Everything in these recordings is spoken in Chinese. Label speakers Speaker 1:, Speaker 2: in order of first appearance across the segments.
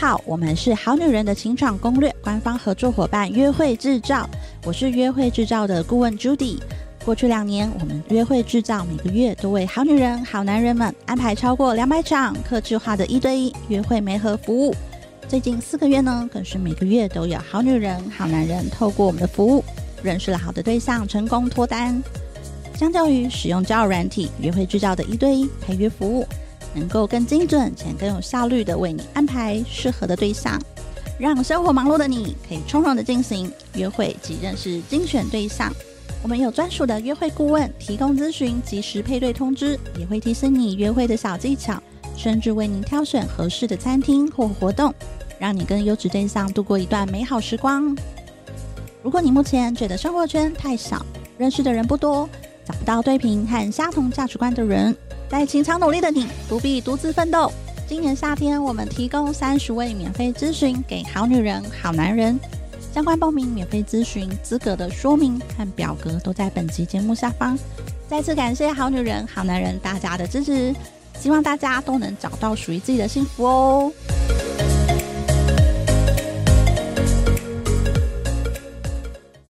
Speaker 1: 好，我们是好女人的情场攻略官方合作伙伴约会制造，我是约会制造的顾问 Judy。过去两年，我们约会制造每个月都为好女人、好男人们安排超过两百场客制化的一对一约会媒合服务。最近四个月呢，更是每个月都有好女人、好男人透过我们的服务，认识了好的对象，成功脱单。相较于使用交友软体，约会制造的一对一陪约服务，能够更精准且更有效率地为你安排适合的对象，让生活忙碌的你可以从容地进行约会及认识精选对象。我们有专属的约会顾问提供咨询，及时配对通知，也会提醒你约会的小技巧，甚至为您挑选合适的餐厅或活动，让你跟优质对象度过一段美好时光。如果你目前觉得生活圈太小，认识的人不多，找不到对频和相同价值观的人，在情场努力的你不必独自奋斗。今年夏天，我们提供三十位免费咨询给好女人、好男人。相关报名、免费咨询资格的说明和表格都在本集节目下方。再次感谢好女人、好男人大家的支持，希望大家都能找到属于自己的幸福哦。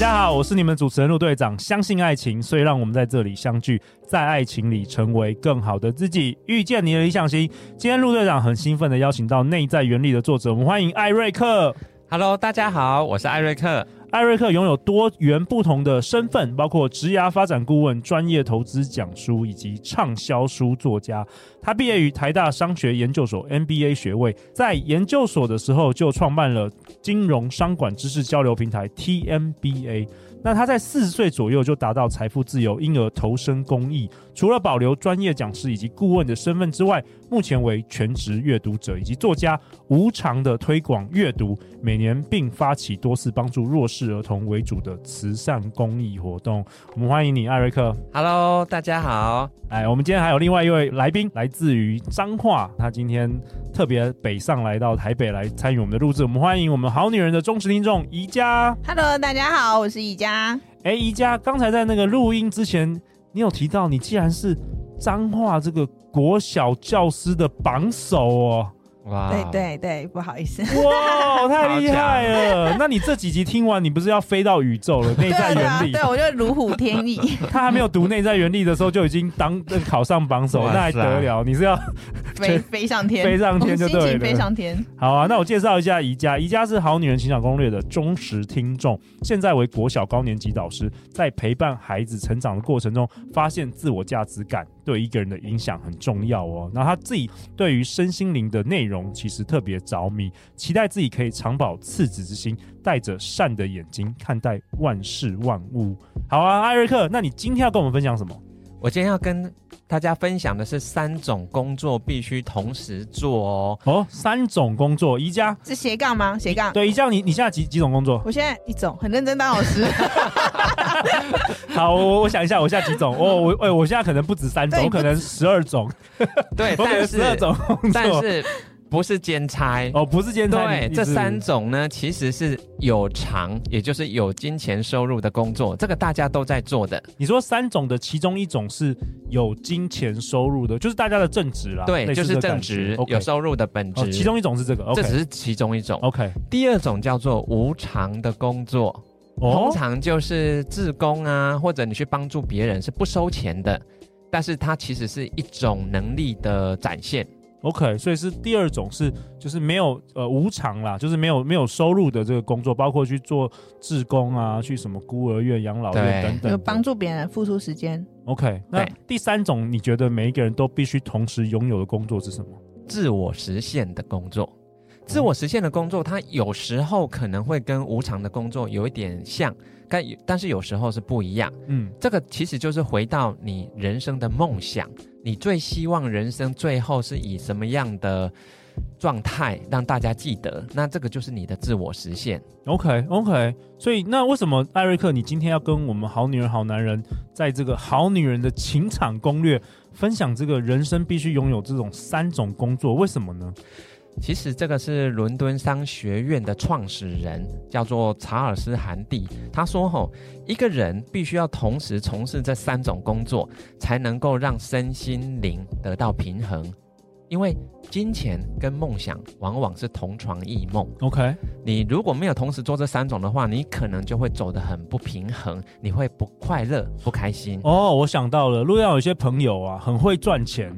Speaker 2: 大家好，我是你们主持人陆队长。相信爱情，所以让我们在这里相聚，在爱情里成为更好的自己，遇见你的理想型。今天陆队长很兴奋的邀请到《内在原理》的作者，我们欢迎艾瑞克。
Speaker 3: Hello，大家好，我是艾瑞克。
Speaker 2: 艾瑞克拥有多元不同的身份，包括职涯发展顾问、专业投资讲书以及畅销书作家。他毕业于台大商学研究所 MBA 学位，在研究所的时候就创办了金融商管知识交流平台 TMBA。那他在四十岁左右就达到财富自由，因而投身公益。除了保留专业讲师以及顾问的身份之外，目前为全职阅读者以及作家，无偿的推广阅读，每年并发起多次帮助弱势儿童为主的慈善公益活动。我们欢迎你，艾瑞克。
Speaker 3: Hello，大家好。
Speaker 2: 哎，我们今天还有另外一位来宾，来自于彰化，他今天特别北上来到台北来参与我们的录制。我们欢迎我们好女人的忠实听众宜家。
Speaker 4: Hello，大家好，我是宜家。
Speaker 2: 哎，宜家，刚才在那个录音之前，你有提到你既然是彰化这个国小教师的榜首哦。
Speaker 4: 哇，对对对，不好意思，
Speaker 2: 哇，太厉害了！那你这几集听完，你不是要飞到宇宙了？内在原力，
Speaker 4: 对，我就如虎添翼。
Speaker 2: 他还没有读内在原力的时候，就已经当考上榜首，那还得了？你是要
Speaker 4: 飞飞上天，
Speaker 2: 飞上天就对了，
Speaker 4: 飞上天。
Speaker 2: 好啊，那我介绍一下宜家，宜家是好女人情场攻略的忠实听众，现在为国小高年级导师，在陪伴孩子成长的过程中，发现自我价值感。对一个人的影响很重要哦。然后他自己对于身心灵的内容其实特别着迷，期待自己可以长保赤子之心，带着善的眼睛看待万事万物。好啊，艾瑞克，那你今天要跟我们分享什么？
Speaker 3: 我今天要跟大家分享的是三种工作必须同时做哦。
Speaker 2: 哦，三种工作，宜家
Speaker 4: 是斜杠吗？斜杠。
Speaker 2: 对，宜家，你你现在几几种工作？
Speaker 4: 我现在一种，很认真当老师。
Speaker 2: 好，我我想一下，我现在几种？哦，我哎，我现在可能不止三种，我可能十二种。
Speaker 3: 对，
Speaker 2: 我可能十二种工作，
Speaker 3: 但是。不是兼差
Speaker 2: 哦，不是兼差。
Speaker 3: 对，这三种呢，其实是有偿，也就是有金钱收入的工作，这个大家都在做的。
Speaker 2: 你说三种的其中一种是有金钱收入的，就是大家的正职啦。
Speaker 3: 对，就是正职有收入的本职。
Speaker 2: 哦，其中一种是这个，okay.
Speaker 3: 这只是其中一种。
Speaker 2: OK，
Speaker 3: 第二种叫做无偿的工作，哦，通常就是自工啊，或者你去帮助别人是不收钱的，但是它其实是一种能力的展现。
Speaker 2: OK，所以是第二种是就是没有呃无偿啦，就是没有没有收入的这个工作，包括去做志工啊，去什么孤儿院、养老院等等，
Speaker 4: 就帮助别人付出时间。
Speaker 2: OK，那第三种你觉得每一个人都必须同时拥有的工作是什么？
Speaker 3: 自我实现的工作。自我实现的工作，它有时候可能会跟无偿的工作有一点像，但但是有时候是不一样。嗯，这个其实就是回到你人生的梦想。你最希望人生最后是以什么样的状态让大家记得，那这个就是你的自我实现。
Speaker 2: OK OK，所以那为什么艾瑞克，你今天要跟我们好女人好男人，在这个好女人的情场攻略分享这个人生必须拥有这种三种工作？为什么呢？
Speaker 3: 其实这个是伦敦商学院的创始人，叫做查尔斯·韩蒂。他说：“吼，一个人必须要同时从事这三种工作，才能够让身心灵得到平衡。”因为金钱跟梦想往往是同床异梦。
Speaker 2: OK，
Speaker 3: 你如果没有同时做这三种的话，你可能就会走得很不平衡，你会不快乐、不开心。
Speaker 2: 哦，我想到了，如果要有一些朋友啊，很会赚钱。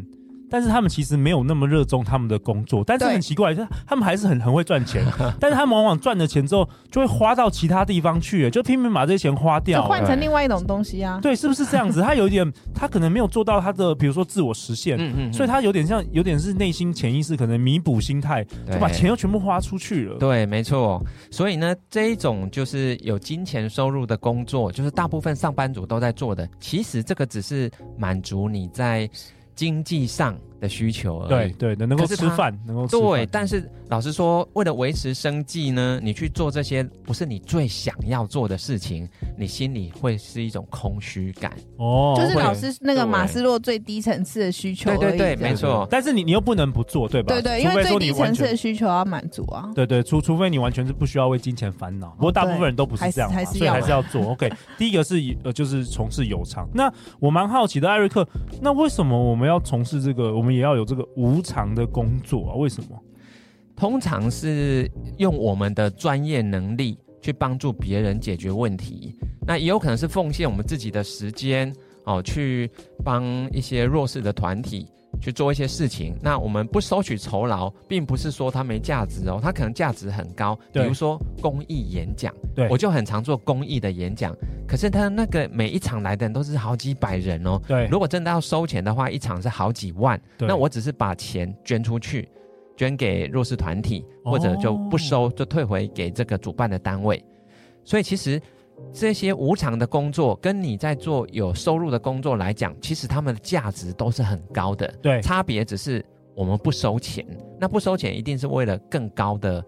Speaker 2: 但是他们其实没有那么热衷他们的工作，但是很奇怪，就是他们还是很很会赚钱，但是他们往往赚了钱之后就会花到其他地方去，就拼命把这些钱花掉，
Speaker 4: 换成另外一种东西啊。
Speaker 2: 对，是不是这样子？他有一点，他可能没有做到他的，比如说自我实现，嗯嗯，所以他有点像，有点是内心潜意识可能弥补心态，就把钱又全部花出去了。
Speaker 3: 对，没错。所以呢，这一种就是有金钱收入的工作，就是大部分上班族都在做的。其实这个只是满足你在。经济上的需求而已，
Speaker 2: 对对，能够吃饭，能够吃饭。
Speaker 3: 对，但是老实说，为了维持生计呢，你去做这些不是你最想要做的事情，你心里会是一种空虚感。
Speaker 4: 哦，就是老师那个马斯洛最低层次的需求。
Speaker 3: 对对对，没错。
Speaker 2: 但是你你又不能不做，对吧？
Speaker 4: 对对，因为最低层次的需求要满足啊。
Speaker 2: 对对，除除非你完全是不需要为金钱烦恼，不过大部分人都不是这样，所以还是要做。OK，第一个是呃，就是从事有偿。那我蛮好奇的，艾瑞克，那为什么我们要从事这个？我们也要有这个无偿的工作啊？为什么？
Speaker 3: 通常是用我们的专业能力去帮助别人解决问题，那也有可能是奉献我们自己的时间哦，去帮一些弱势的团体去做一些事情。那我们不收取酬劳，并不是说它没价值哦，它可能价值很高。比如说公益演讲，对，我就很常做公益的演讲。可是他那个每一场来的人都是好几百人哦。对，如果真的要收钱的话，一场是好几万。对，那我只是把钱捐出去。捐给弱势团体，或者就不收，就退回给这个主办的单位。所以其实这些无偿的工作，跟你在做有收入的工作来讲，其实他们的价值都是很高的。对，差别只是我们不收钱。那不收钱一定是为了更高的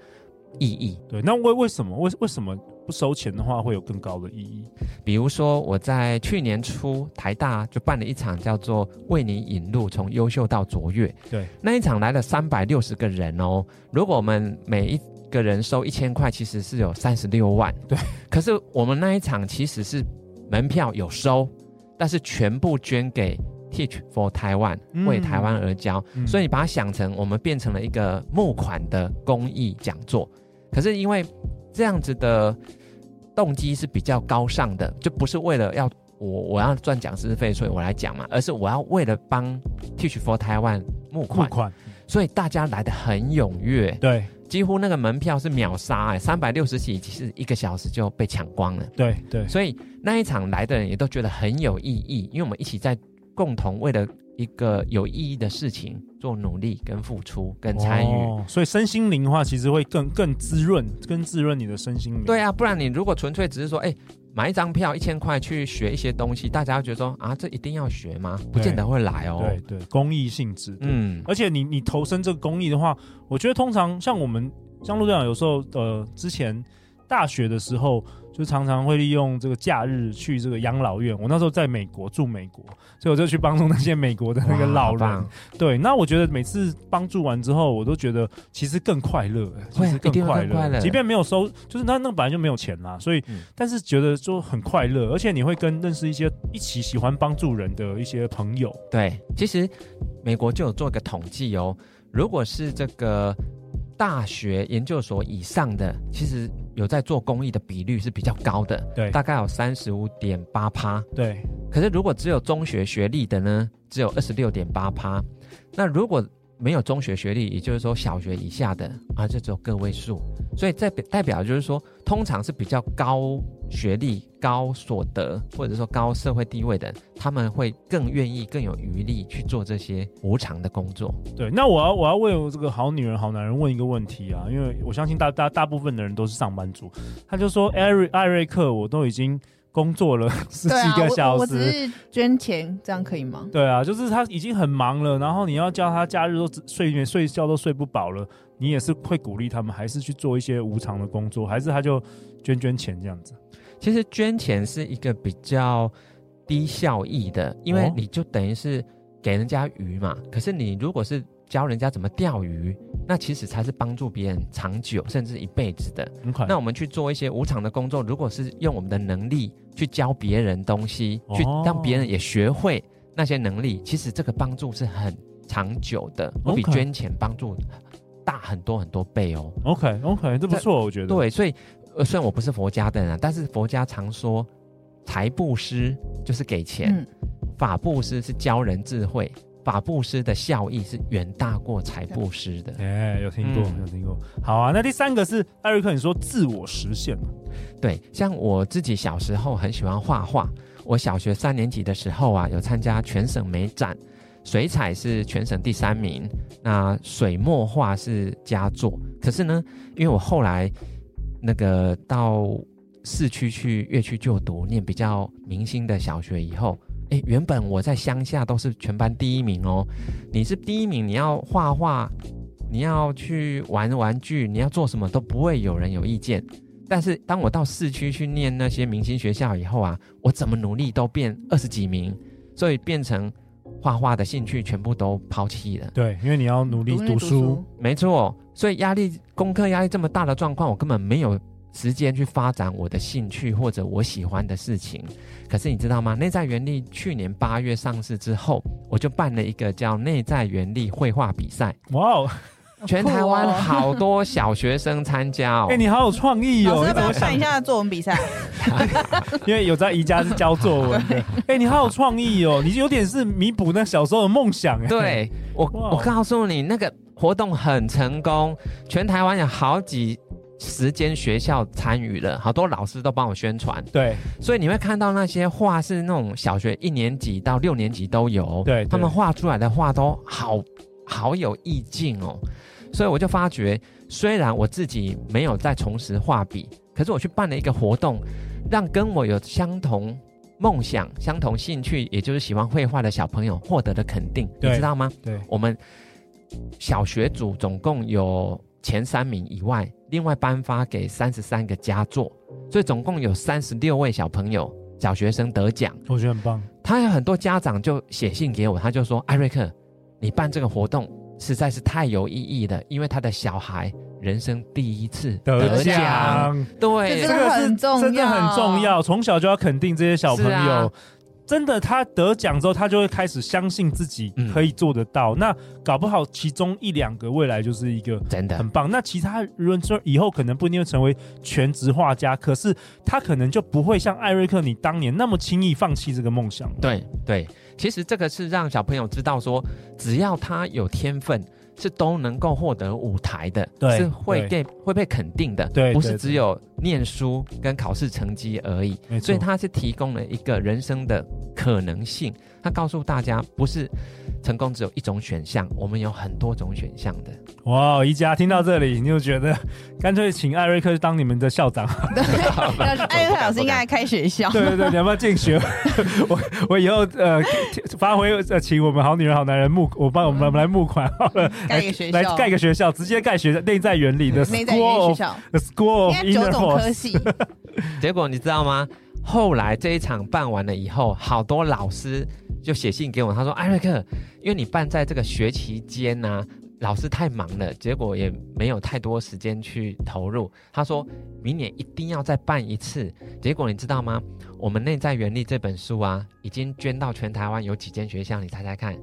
Speaker 3: 意义。
Speaker 2: 对，那为为什么？为为什么？不收钱的话，会有更高的意义。
Speaker 3: 比如说，我在去年初台大就办了一场叫做“为你引路，从优秀到卓越”。对，那一场来了三百六十个人哦。如果我们每一个人收一千块，其实是有三十六万。对，可是我们那一场其实是门票有收，但是全部捐给 Teach for Taiwan，为台湾而教。嗯，所以你把它想成，我们变成了一个募款的公益讲座。可是因为这样子的动机是比较高尚的，就不是为了要我我要赚讲师费，所以我来讲嘛，而是我要为了帮 Teach for Taiwan 募款，募款，所以大家来的很踊跃，对，几乎那个门票是秒杀，哎，三百六十几，其实一个小时就被抢光了，对对，所以那一场来的人也都觉得很有意义，因为我们一起在共同为了。一个有意义的事情做努力跟付出跟参与，
Speaker 2: 哦，所以身心灵的话，其实会更更滋润，更滋润你的身心灵。
Speaker 3: 对啊，不然你如果纯粹只是说，哎，买一张票一千块去学一些东西，大家会觉得说啊，这一定要学吗？不见得会来哦。
Speaker 2: 对对，公益性质。嗯，而且你你投身这个公益的话，我觉得通常像我们像陆队长有时候呃之前大学的时候。就常常会利用这个假日去这个养老院。我那时候在美国住美国，所以我就去帮助那些美国的那个老人。对，那我觉得每次帮助完之后，我都觉得其实更快乐，其实更快乐。即便没有收，就是那那本来就没有钱啦，所以、嗯、但是觉得就很快乐，而且你会跟认识一些一起喜欢帮助人的一些朋友。
Speaker 3: 对，其实美国就有做个统计哦，如果是这个大学研究所以上的，其实。有在做公益的比率是比较高的，对，大概有三十五点八趴，对。可是如果只有中学学历的呢，只有二十六点八趴。那如果没有中学学历，也就是说小学以下的啊，就只有个位数。所以代表代表就是说，通常是比较高学历、高所得，或者说高社会地位的，他们会更愿意、更有余力去做这些无偿的工作。
Speaker 2: 对，那我要我要为这个好女人、好男人问一个问题啊，因为我相信大大大部分的人都是上班族。他就说，艾瑞艾瑞克，我都已经工作了 十几个小时，
Speaker 4: 我，我只是捐钱，这样可以吗？
Speaker 2: 对啊，就是他已经很忙了，然后你要叫他假日都睡眠睡觉都睡不饱了，你也是会鼓励他们，还是去做一些无偿的工作，还是他就捐捐钱这样子？
Speaker 3: 其实捐钱是一个比较低效益的，因为你就等于是给人家鱼嘛。可是你如果是教人家怎么钓鱼，那其实才是帮助别人长久甚至一辈子的。那我们去做一些无偿的工作，如果是用我们的能力。去教别人东西，去让别人也学会那些能力，其实这个帮助是很长久的，我比捐钱帮助大很多很多倍哦。
Speaker 2: OK OK，这不错，我觉得。
Speaker 3: 对，所以虽然我不是佛家的人，但是佛家常说财布施就是给钱，嗯、法布施是教人智慧。法布施的效益是远大过财布施的。
Speaker 2: 哎、欸，有听过，嗯、有听过。好啊，那第三个是艾瑞克，你说自我实现。
Speaker 3: 对，像我自己小时候很喜欢画画。我小学三年级的时候啊，有参加全省美展，水彩是全省第三名，那水墨画是佳作。可是呢，因为我后来那个到市区去粤区就读，念比较明星的小学以后。哎，原本我在乡下都是全班第一名哦。你是第一名，你要画画，你要去玩玩具，你要做什么都不会有人有意见。但是当我到市区去念那些明星学校以后啊，我怎么努力都变二十几名，所以变成画画的兴趣全部都抛弃了。
Speaker 2: 对，因为你要努力读书，读书
Speaker 3: 没错。所以压力，功课压力这么大的状况，我根本没有。时间去发展我的兴趣或者我喜欢的事情，可是你知道吗？内在原力去年八月上市之后，我就办了一个叫内在原力绘画比赛。
Speaker 2: 哇哦，
Speaker 3: 全台湾好多小学生参加哦！
Speaker 2: 哎，你好有创意哦！
Speaker 4: 要不要看一下作文比赛？
Speaker 2: 因为有在宜家是教作文的。哎，你好有创意哦！你有点是弥补那小时候的梦想。
Speaker 3: 对，我我告诉你，那个活动很成功，全台湾有好几。十间学校参与了，好多老师都帮我宣传。
Speaker 2: 对，
Speaker 3: 所以你会看到那些画是那种小学一年级到六年级都有。
Speaker 2: 对，
Speaker 3: 他们画出来的画都好好有意境哦。所以我就发觉，虽然我自己没有在重拾画笔，可是我去办了一个活动，让跟我有相同梦想、相同兴趣，也就是喜欢绘画的小朋友获得了肯定。你知道吗？
Speaker 2: 对，
Speaker 3: 我们小学组总共有前三名以外。另外颁发给三十三个佳作，所以总共有三十六位小朋友、小学生得奖，
Speaker 2: 我觉得很棒。
Speaker 3: 他有很多家长就写信给我，他就说：“艾瑞克，你办这个活动实在是太有意义了，因为他的小孩人生第一次得奖，对，
Speaker 4: 这个很重要，
Speaker 2: 真的很重要，从小就要肯定这些小朋友。”真的，他得奖之后，他就会开始相信自己可以做得到。嗯、那搞不好其中一两个未来就是一个真的很棒。那其他人说以后可能不一定会成为全职画家，可是他可能就不会像艾瑞克你当年那么轻易放弃这个梦想。
Speaker 3: 对对，其实这个是让小朋友知道说，只要他有天分。是都能够获得舞台的，
Speaker 2: 对
Speaker 3: 是会给会被肯定的，
Speaker 2: 对，
Speaker 3: 不是只有念书跟考试成绩而已。所以它是提供了一个人生的可能性，他告诉大家，不是成功只有一种选项，我们有很多种选项的。
Speaker 2: 哇，宜家听到这里，你就觉得干脆请艾瑞克当你们的校长。
Speaker 4: 对，艾瑞克老师应该来开学校。
Speaker 2: 对对对，你要不要进学？我我以后呃发挥呃，请我们好女人好男人募，我帮我们来募款好了。
Speaker 4: 盖个学校，
Speaker 2: 来盖个学校，直接盖学校内在原理的 school 学校，the school of inner force。
Speaker 3: 结果你知道吗？后来这一场办完了以后，好多老师就写信给我，他说：“艾瑞克，因为你办在这个学期间呢、老师太忙了，结果也没有太多时间去投入。他说明年一定要再办一次。结果你知道吗？我们内在原力这本书啊，已经捐到全台湾有几间学校？你猜猜看？”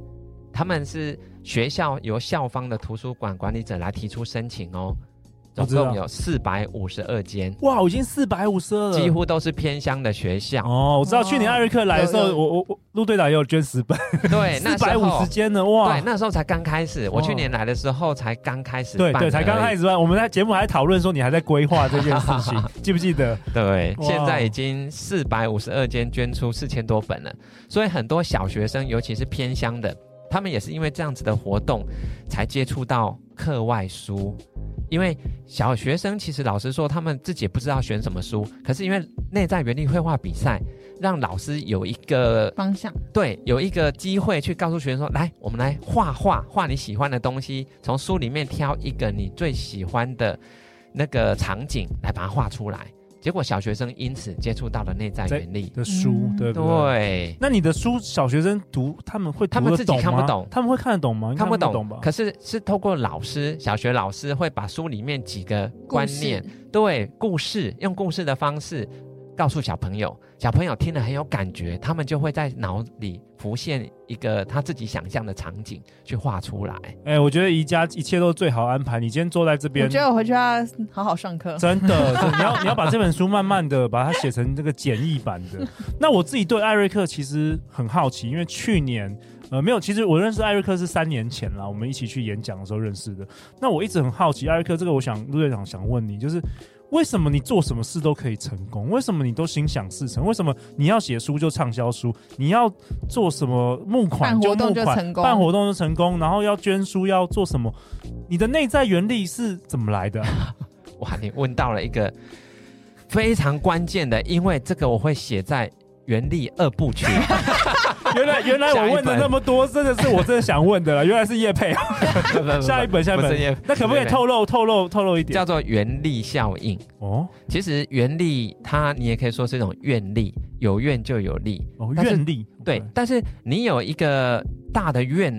Speaker 3: 他们是学校由校方的图书馆管理者来提出申请哦，总共有四百五十二间。
Speaker 2: 哇，我已经四百五十二了，
Speaker 3: 几乎都是偏乡的学校
Speaker 2: 哦。我知道去年艾瑞克来的时候，我我我陆队长也有捐十本，
Speaker 3: 对，
Speaker 2: 四百五十间呢，哇，
Speaker 3: 对，那时候才刚开始。我去年来的时候才刚开始，
Speaker 2: 对对，才刚开始办。我们在节目还讨论说你还在规划这件事情，记不记得？
Speaker 3: 对，现在已经四百五十二间捐出四千多本了，所以很多小学生，尤其是偏乡的。他们也是因为这样子的活动才接触到课外书。因为小学生其实老师说，他们自己也不知道选什么书，可是因为内在原力绘画比赛，让老师有一个
Speaker 4: 方向，
Speaker 3: 对，有一个机会去告诉学生说：“来，我们来画画，画你喜欢的东西，从书里面挑一个你最喜欢的那个场景来把它画出来。”结果小学生因此接触到了内在原理
Speaker 2: 的书，嗯、对不对？
Speaker 3: 对。
Speaker 2: 那你的书小学生读他们会
Speaker 3: 他们自己看不懂，
Speaker 2: 他们会看得懂吗？
Speaker 3: 看不懂，
Speaker 2: 看不懂吧？
Speaker 3: 可是是透过老师，小学老师会把书里面几个观念，对故事，用故事的方式。告诉小朋友，小朋友听了很有感觉，他们就会在脑里浮现一个他自己想象的场景去画出来。
Speaker 2: 哎、欸，我觉得宜家一切都最好安排。你今天坐在这边，
Speaker 4: 我觉得我回去要好好上课。
Speaker 2: 真的，你要你要把这本书慢慢的把它写成这个简易版的。那我自己对艾瑞克其实很好奇，因为去年呃没有，其实我认识艾瑞克是三年前啦，我们一起去演讲的时候认识的。那我一直很好奇，艾瑞克这个，我想陆队长想问你，就是。为什么你做什么事都可以成功？为什么你都心想事成？为什么你要写书就畅销书？你要做什么募款就募款，办活动就成功，办活动就成功，然后要捐书要做什么？你的内在原力是怎么来的？
Speaker 3: 哇，你问到了一个非常关键的，因为这个我会写在原力二部曲。
Speaker 2: 原来原来我问的那么多，真的是我真的想问的了。原来是叶佩，下一本下一本，那可不可以透露透露透露一点？
Speaker 3: 叫做原力效应哦。其实原力它你也可以说是一种愿力，有愿就有力
Speaker 2: 哦。愿力
Speaker 3: 对，但是你有一个大的愿，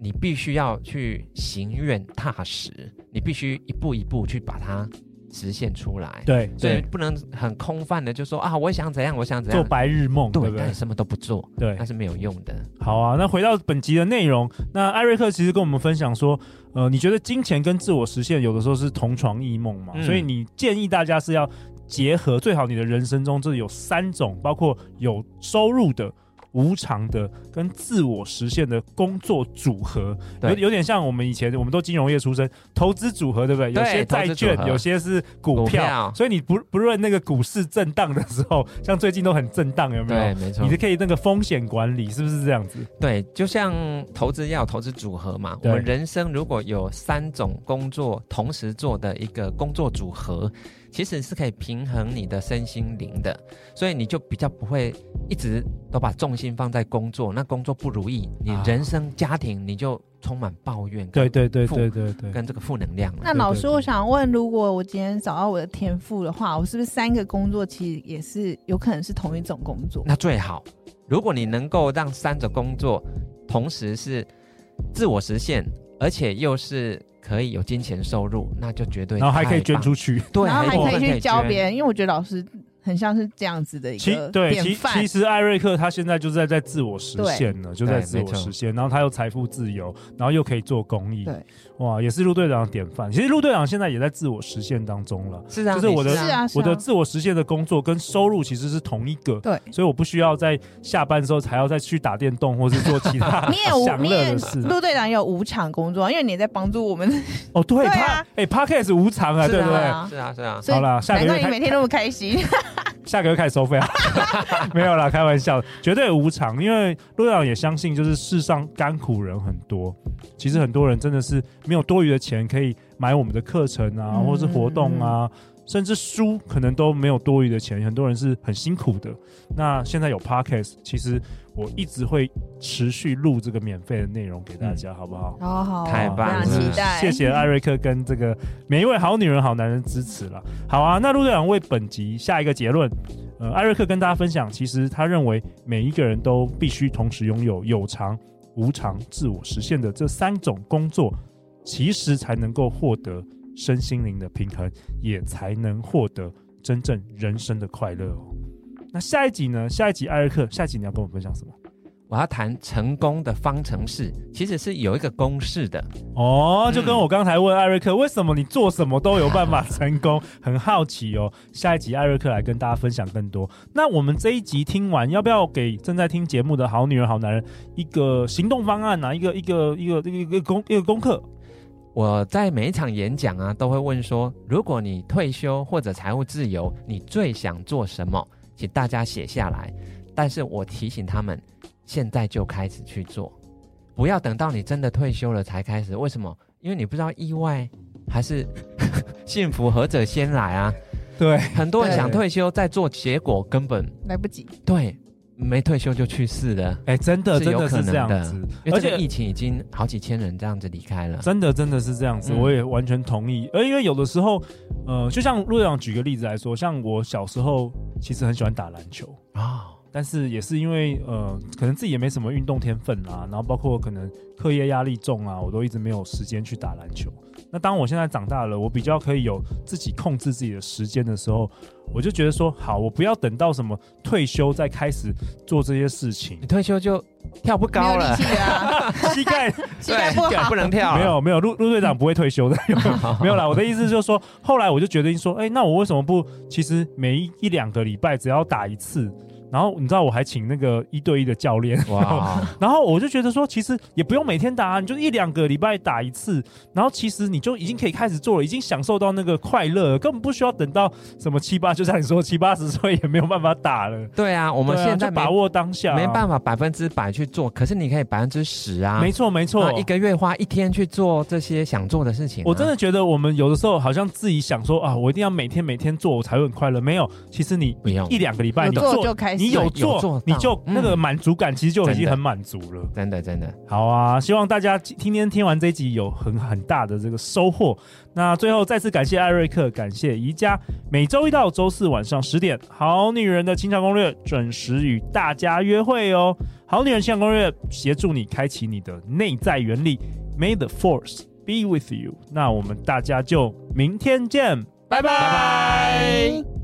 Speaker 3: 你必须要去行愿踏实，你必须一步一步去把它。实现出来，
Speaker 2: 对，
Speaker 3: 所以不能很空泛的就说啊，我想怎样，我想怎样，
Speaker 2: 做白日梦，
Speaker 3: 对，
Speaker 2: 对不对？
Speaker 3: 但什么都不做，
Speaker 2: 对，
Speaker 3: 那是没有用的。
Speaker 2: 好啊，那回到本集的内容，那艾瑞克其实跟我们分享说，呃，你觉得金钱跟自我实现有的时候是同床异梦嘛？嗯、所以你建议大家是要结合，最好你的人生中这有三种，包括有收入的。无偿的跟自我实现的工作组合，有有点像我们以前，我们都金融业出身，投资组合对不对？有些债券，有些是股票，所以你不不论那个股市震荡的时候，像最近都很震荡，有没有？
Speaker 3: 对，没错。
Speaker 2: 你就可以那个风险管理，是不是这样子？
Speaker 3: 对，就像投资要有投资组合嘛。我们人生如果有三种工作同时做的一个工作组合。其实是可以平衡你的身心灵的，所以你就比较不会一直都把重心放在工作，那工作不如意，你人生家庭你就充满抱怨，
Speaker 2: 对对对对对对，
Speaker 3: 跟这个负能量。
Speaker 4: 那老师，我想问，如果我今天找到我的天赋的话，我是不是三个工作其实也是有可能是同一种工作？
Speaker 3: 那最好，如果你能够让三种工作同时是自我实现，而且又是。可以有金钱收入，那就绝对，
Speaker 2: 然后还可以捐出去，
Speaker 3: 对，
Speaker 4: 然后还可以去教别人，因为我觉得老师。很像是这样子的一个
Speaker 2: 对，其其实艾瑞克他现在就在在自我实现了，就在自我实现，然后他又财富自由，然后又可以做公益，
Speaker 4: 对，
Speaker 2: 哇，也是陆队长的典范。其实陆队长现在也在自我实现当中了，
Speaker 3: 是啊，
Speaker 2: 就是我的我的自我实现的工作跟收入其实是同一个，
Speaker 4: 对，
Speaker 2: 所以我不需要在下班之后才要再去打电动或是做其他 享乐的事。
Speaker 4: 陆队长也有无偿工作，因为你在帮助我们。
Speaker 2: 哦，对，他哎，Podcast 无偿啊，对不对？
Speaker 3: 是啊，是啊。
Speaker 2: 好了，下个月
Speaker 4: 你每天那么开心。
Speaker 2: 下个月开始收费啊？没有啦，开玩笑，绝对无偿。因为陆队长也相信，就是世上甘苦人很多。其实很多人真的是没有多余的钱可以买我们的课程啊，或者是活动啊。甚至书可能都没有多余的钱，很多人是很辛苦的。那现在有 Podcast，其实我一直会持续录这个免费的内容给大家，嗯、好不好？
Speaker 4: 好好，
Speaker 3: 太棒了，
Speaker 4: 期待。
Speaker 2: 谢谢艾瑞克跟这个每一位好女人、好男人支持了。好啊，那陆队长为本集下一个结论。呃，艾瑞克跟大家分享，其实他认为每一个人都必须同时拥有有偿、无偿、自我实现的这三种工作，其实才能够获得。身心灵的平衡，也才能获得真正人生的快乐哦。那下一集呢？下一集艾瑞克，下一集你要跟我分享什么？
Speaker 3: 我要谈成功的方程式，其实是有一个公式的
Speaker 2: 哦。就跟我刚才问艾瑞克，为什么你做什么都有办法成功？很好奇哦。下一集艾瑞克来跟大家分享更多。那我们这一集听完，要不要给正在听节目的好女人、好男人一个行动方案呢？一个一个一个一个一个功一个功课？
Speaker 3: 我在每一场演讲啊，都会问说：如果你退休或者财务自由，你最想做什么？请大家写下来。但是我提醒他们，现在就开始去做，不要等到你真的退休了才开始。为什么？因为你不知道意外还是 幸福何者先来啊？
Speaker 2: 对，
Speaker 3: 很多人想退休再做，结果根本
Speaker 4: 来不及。
Speaker 3: 对。没退休就去世了，
Speaker 2: 哎，真的，真的是这样子。
Speaker 3: 而且疫情已经好几千人这样子离开了，
Speaker 2: 真的，真的是这样子，嗯、我也完全同意。而因为有的时候，呃，就像陆队长举个例子来说，像我小时候其实很喜欢打篮球啊，哦、但是也是因为呃，可能自己也没什么运动天分啦，然后包括可能课业压力重啊，我都一直没有时间去打篮球。那当我现在长大了，我比较可以有自己控制自己的时间的时候，我就觉得说，好，我不要等到什么退休再开始做这些事情。
Speaker 3: 你退休就跳不高了，
Speaker 2: 膝盖
Speaker 3: 膝盖不好，不能跳。
Speaker 2: 没有没有，陆陆队长不会退休的，没有啦。我的意思就是说，后来我就决定说，哎、欸，那我为什么不？其实每一一两个礼拜只要打一次。然后你知道我还请那个一对一的教练，哇！然后我就觉得说，其实也不用每天打啊，你就一两个礼拜打一次，然后其实你就已经可以开始做了，已经享受到那个快乐了，根本不需要等到什么七八，就像你说七八十岁也没有办法打了。
Speaker 3: 对啊，我们现在
Speaker 2: 把握当下，
Speaker 3: 没办法百分之百去做，可是你可以百分之十啊。
Speaker 2: 没错没错，
Speaker 3: 一个月花一天去做这些想做的事情啊。
Speaker 2: 我真的觉得我们有的时候好像自己想说啊，我一定要每天每天做，我才会很快乐。没有，其实你不用一两个礼拜你做
Speaker 4: 就开始，
Speaker 2: 你有做。你就那个满足感，其实就已经很满足了。
Speaker 3: 真的，真的，
Speaker 2: 好啊！希望大家今天听完这一集有很很大的这个收获。那最后再次感谢艾瑞克，感谢宜家。每周一到周四晚上十点，《好女人的情场攻略》准时与大家约会哦。《好女人情场攻略》协助你开启你的内在原力，May the force be with you。那我们大家就明天见，拜拜。拜拜。